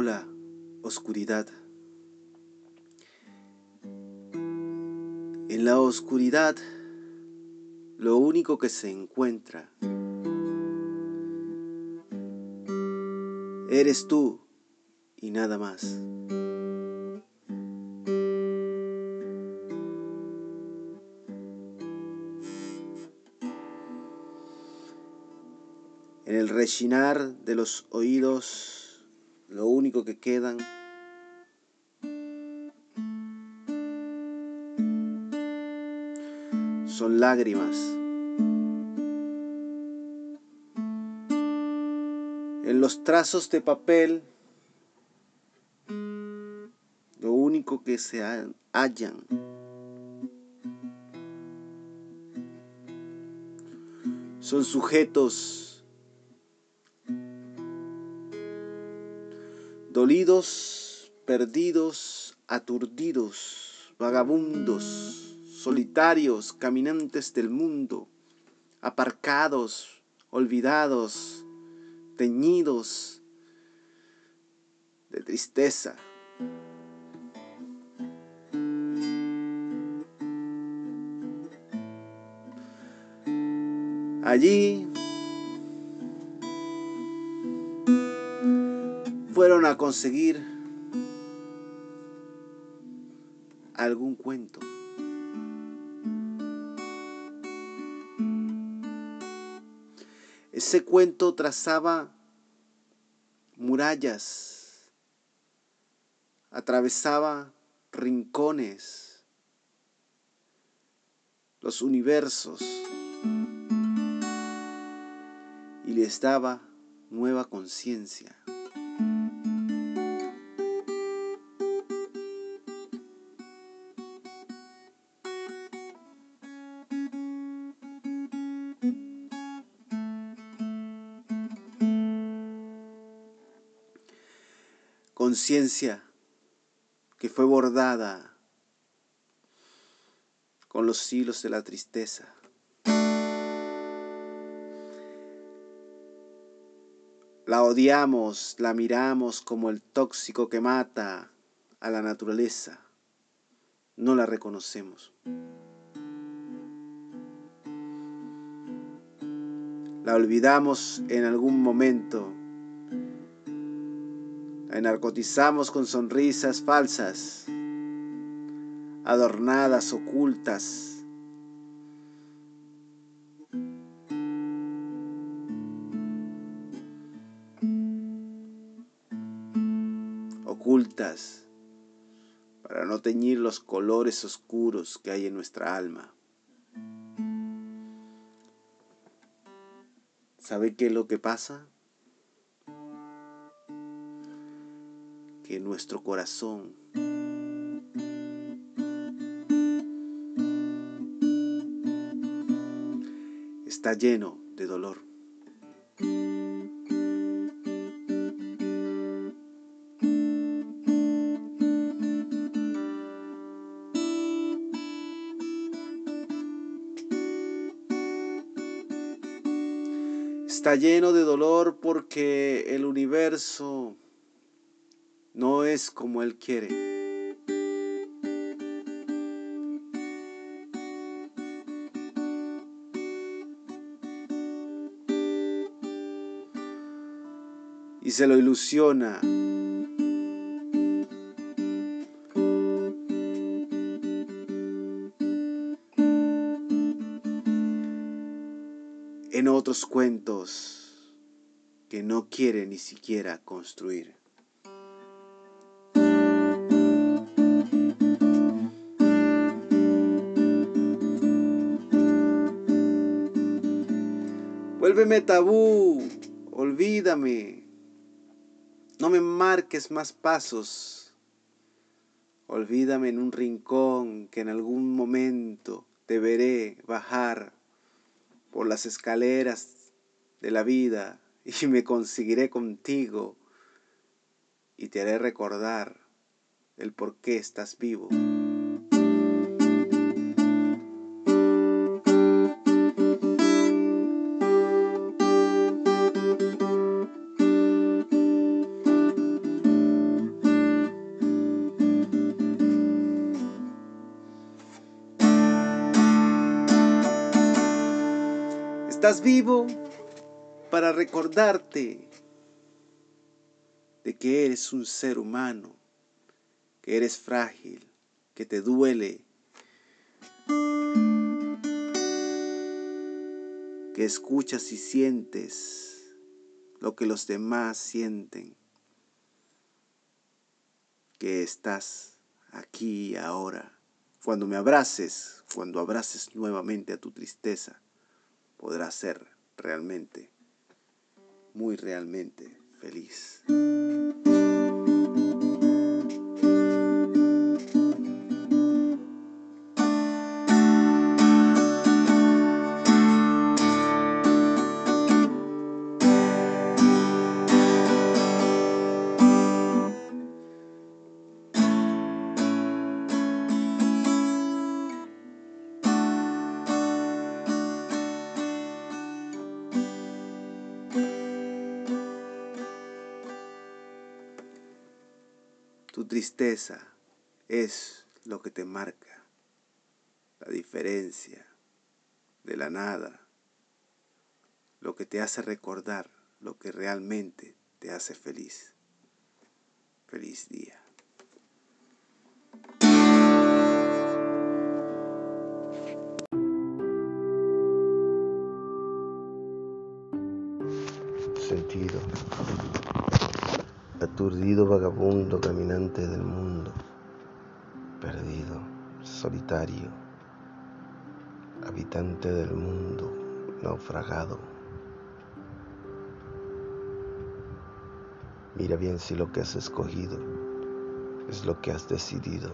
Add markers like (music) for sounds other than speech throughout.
Hola, oscuridad. En la oscuridad, lo único que se encuentra eres tú y nada más. En el rechinar de los oídos, lo único que quedan son lágrimas. En los trazos de papel, lo único que se hallan son sujetos dolidos, perdidos, aturdidos, vagabundos, solitarios, caminantes del mundo, aparcados, olvidados, teñidos de tristeza. Allí a conseguir algún cuento. Ese cuento trazaba murallas, atravesaba rincones, los universos y les daba nueva conciencia. Conciencia que fue bordada con los hilos de la tristeza. La odiamos, la miramos como el tóxico que mata a la naturaleza. No la reconocemos. La olvidamos en algún momento la narcotizamos con sonrisas falsas, adornadas, ocultas. Ocultas para no teñir los colores oscuros que hay en nuestra alma. ¿Sabe qué es lo que pasa? Nuestro corazón está lleno de dolor. Está lleno de dolor porque el universo no es como Él quiere. Y se lo ilusiona. en otros cuentos que no quiere ni siquiera construir. Vuélveme tabú, olvídame. No me marques más pasos. Olvídame en un rincón que en algún momento te veré bajar por las escaleras de la vida y (laughs) me conseguiré contigo y te haré recordar el por qué estás vivo. Estás vivo para recordarte de que eres un ser humano, que eres frágil, que te duele, que escuchas y sientes lo que los demás sienten, que estás aquí ahora. Cuando me abraces, cuando abraces nuevamente a tu tristeza, podrás ser realmente, muy realmente feliz. Tu tristeza es lo que te marca la diferencia de la nada, lo que te hace recordar lo que realmente te hace feliz. Feliz día. Aturdido vagabundo caminante del mundo, perdido, solitario, habitante del mundo, naufragado. Mira bien si lo que has escogido es lo que has decidido,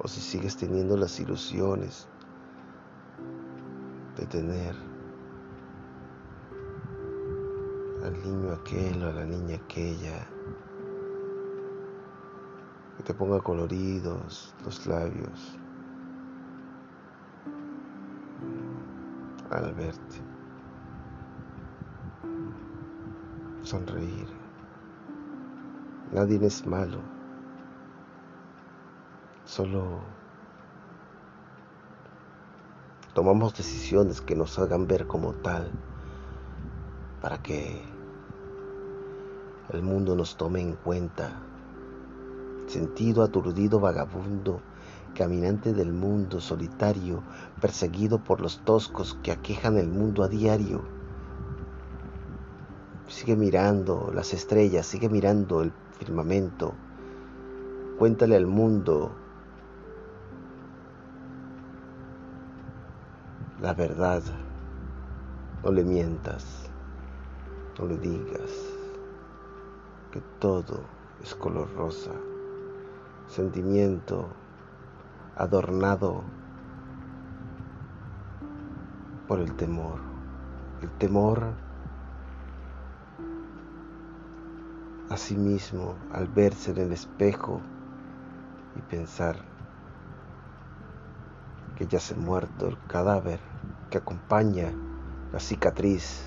o si sigues teniendo las ilusiones de tener al niño aquel o a la niña aquella, que te ponga coloridos los labios al verte, sonreír. Nadie es malo, solo tomamos decisiones que nos hagan ver como tal para que el mundo nos tome en cuenta. Sentido aturdido vagabundo, caminante del mundo solitario, perseguido por los toscos que aquejan el mundo a diario. Sigue mirando las estrellas, sigue mirando el firmamento. Cuéntale al mundo la verdad. No le mientas, no le digas todo es color rosa, sentimiento adornado por el temor. El temor a sí mismo al verse en el espejo y pensar que ya se ha muerto el cadáver que acompaña la cicatriz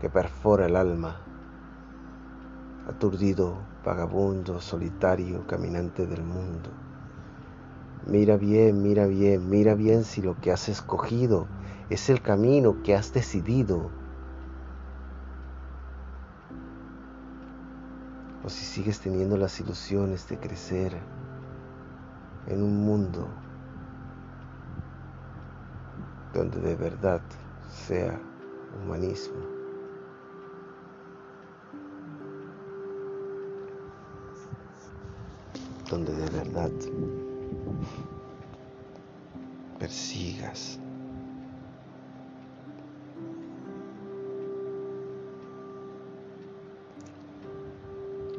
que perfora el alma aturdido, vagabundo, solitario, caminante del mundo. Mira bien, mira bien, mira bien si lo que has escogido es el camino que has decidido. O si sigues teniendo las ilusiones de crecer en un mundo donde de verdad sea humanismo. Donde de verdad persigas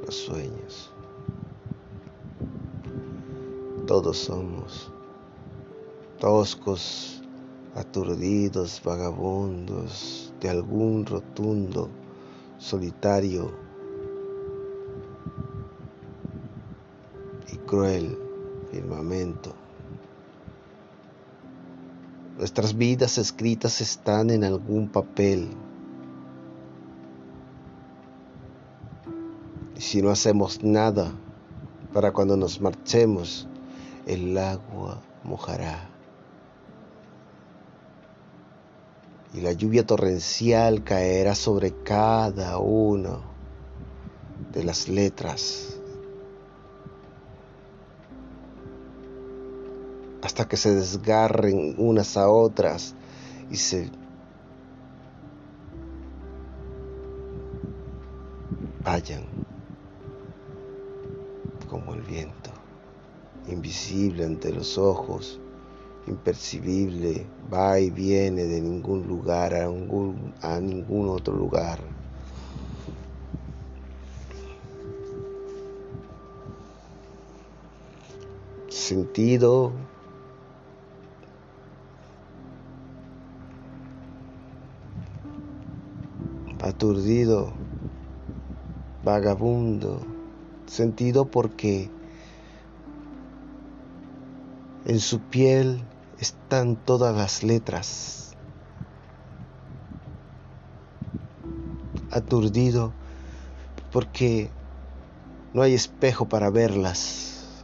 los sueños. Todos somos toscos, aturdidos, vagabundos de algún rotundo, solitario cruel firmamento. Nuestras vidas escritas están en algún papel. Y si no hacemos nada para cuando nos marchemos, el agua mojará. y la lluvia torrencial caerá sobre cada una de las letras hasta que se desgarren unas a otras y se vayan como el viento, invisible ante los ojos, impercibible, va y viene de ningún lugar a ningún, a ningún otro lugar. Sentido aturdido, vagabundo, sentido porque en su piel están todas las letras. Aturdido porque no hay espejo para verlas.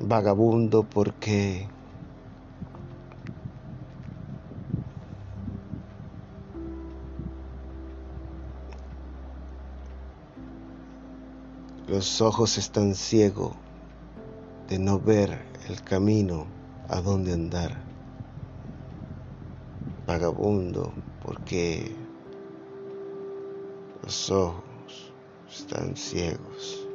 Vagabundo porque Los ojos están ciegos de no ver el camino a dónde andar. Vagabundo, porque los ojos están ciegos.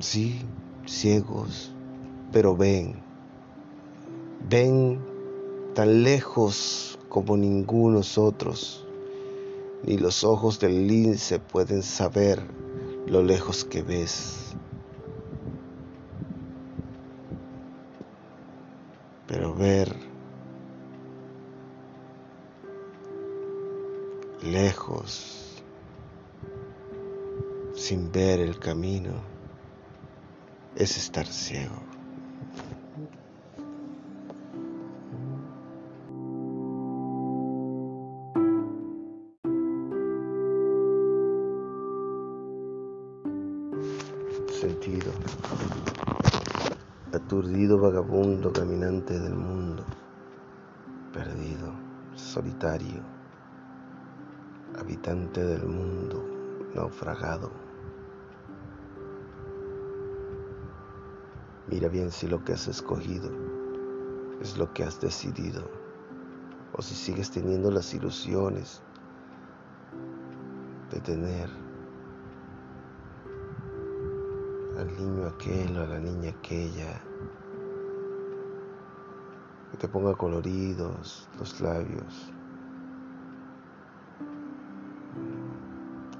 Sí, ciegos, pero ven, ven tan lejos como ningunos otros ni los ojos del lince pueden saber lo lejos que ves. Pero ver lejos, sin ver el camino, es estar ciego. Aturdido vagabundo caminante del mundo, perdido, solitario, habitante del mundo, naufragado. Mira bien si lo que has escogido es lo que has decidido, o si sigues teniendo las ilusiones de tener al niño aquel o a la niña aquella, que te ponga coloridos los labios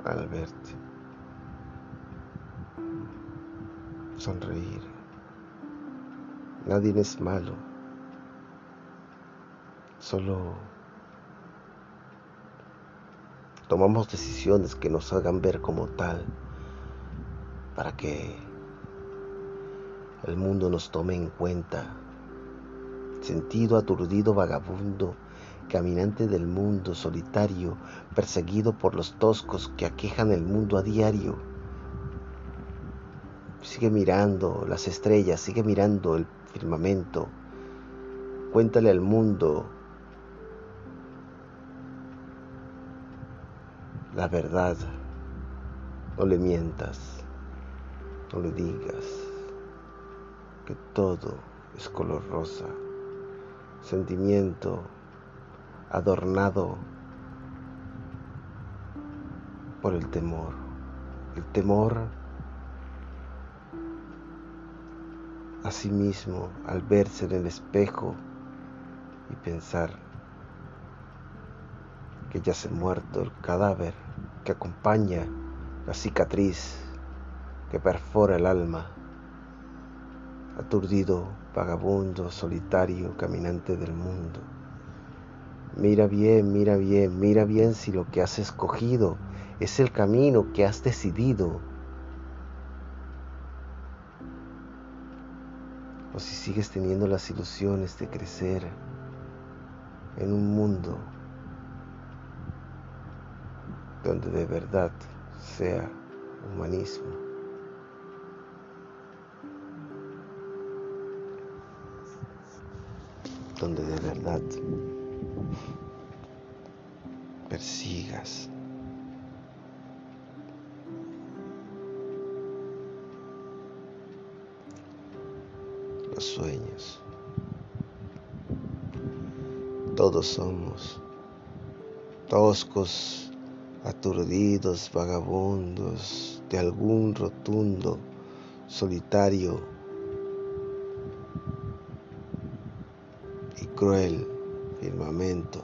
al verte, sonreír. Nadie es malo, solo tomamos decisiones que nos hagan ver como tal para que el mundo nos tome en cuenta. Sentido aturdido vagabundo, caminante del mundo solitario, perseguido por los toscos que aquejan el mundo a diario. Sigue mirando las estrellas, sigue mirando el firmamento. Cuéntale al mundo la verdad. No le mientas. No le digas que todo es color rosa, sentimiento adornado por el temor. El temor a sí mismo al verse en el espejo y pensar que ya se ha muerto el cadáver que acompaña la cicatriz que perfora el alma. Aturdido, vagabundo, solitario, caminante del mundo. Mira bien, mira bien, mira bien si lo que has escogido es el camino que has decidido. O si sigues teniendo las ilusiones de crecer en un mundo donde de verdad sea humanismo. Donde de verdad persigas los sueños. Todos somos toscos, aturdidos, vagabundos de algún rotundo, solitario cruel firmamento.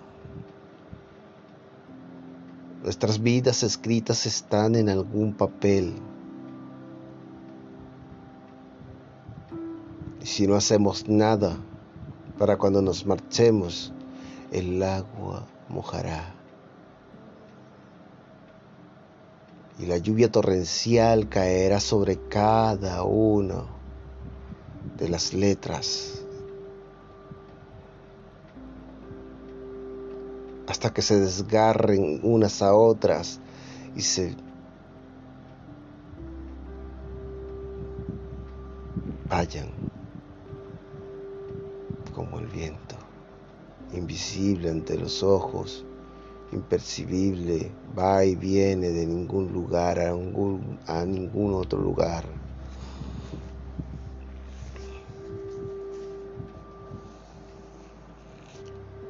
Nuestras vidas escritas están en algún papel. Y si no hacemos nada para cuando nos marchemos, el agua mojará. Y la lluvia torrencial caerá sobre cada una de las letras hasta que se desgarren unas a otras y se vayan como el viento, invisible ante los ojos, impercibible, va y viene de ningún lugar a ningún, a ningún otro lugar.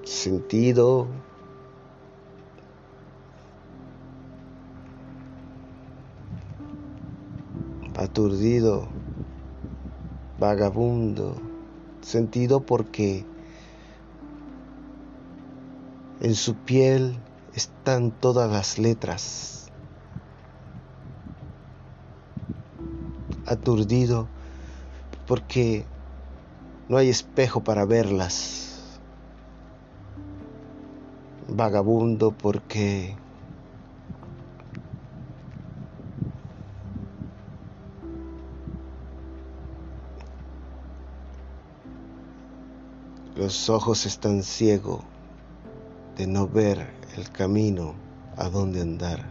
Sentido aturdido, vagabundo, sentido porque en su piel están todas las letras. Aturdido porque no hay espejo para verlas. Vagabundo porque Los ojos están ciegos de no ver el camino a donde andar.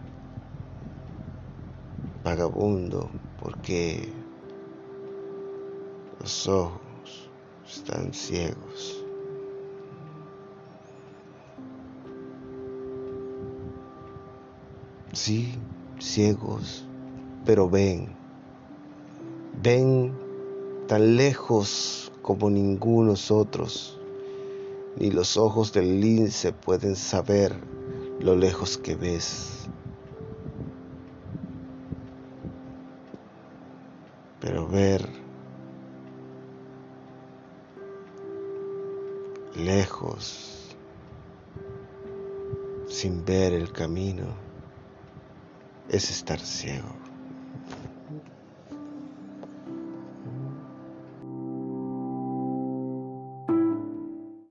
Vagabundo, porque los ojos están ciegos. Sí, ciegos, pero ven, ven tan lejos como ningunos otros ni los ojos del lince pueden saber lo lejos que ves. Pero ver lejos sin ver el camino es estar ciego.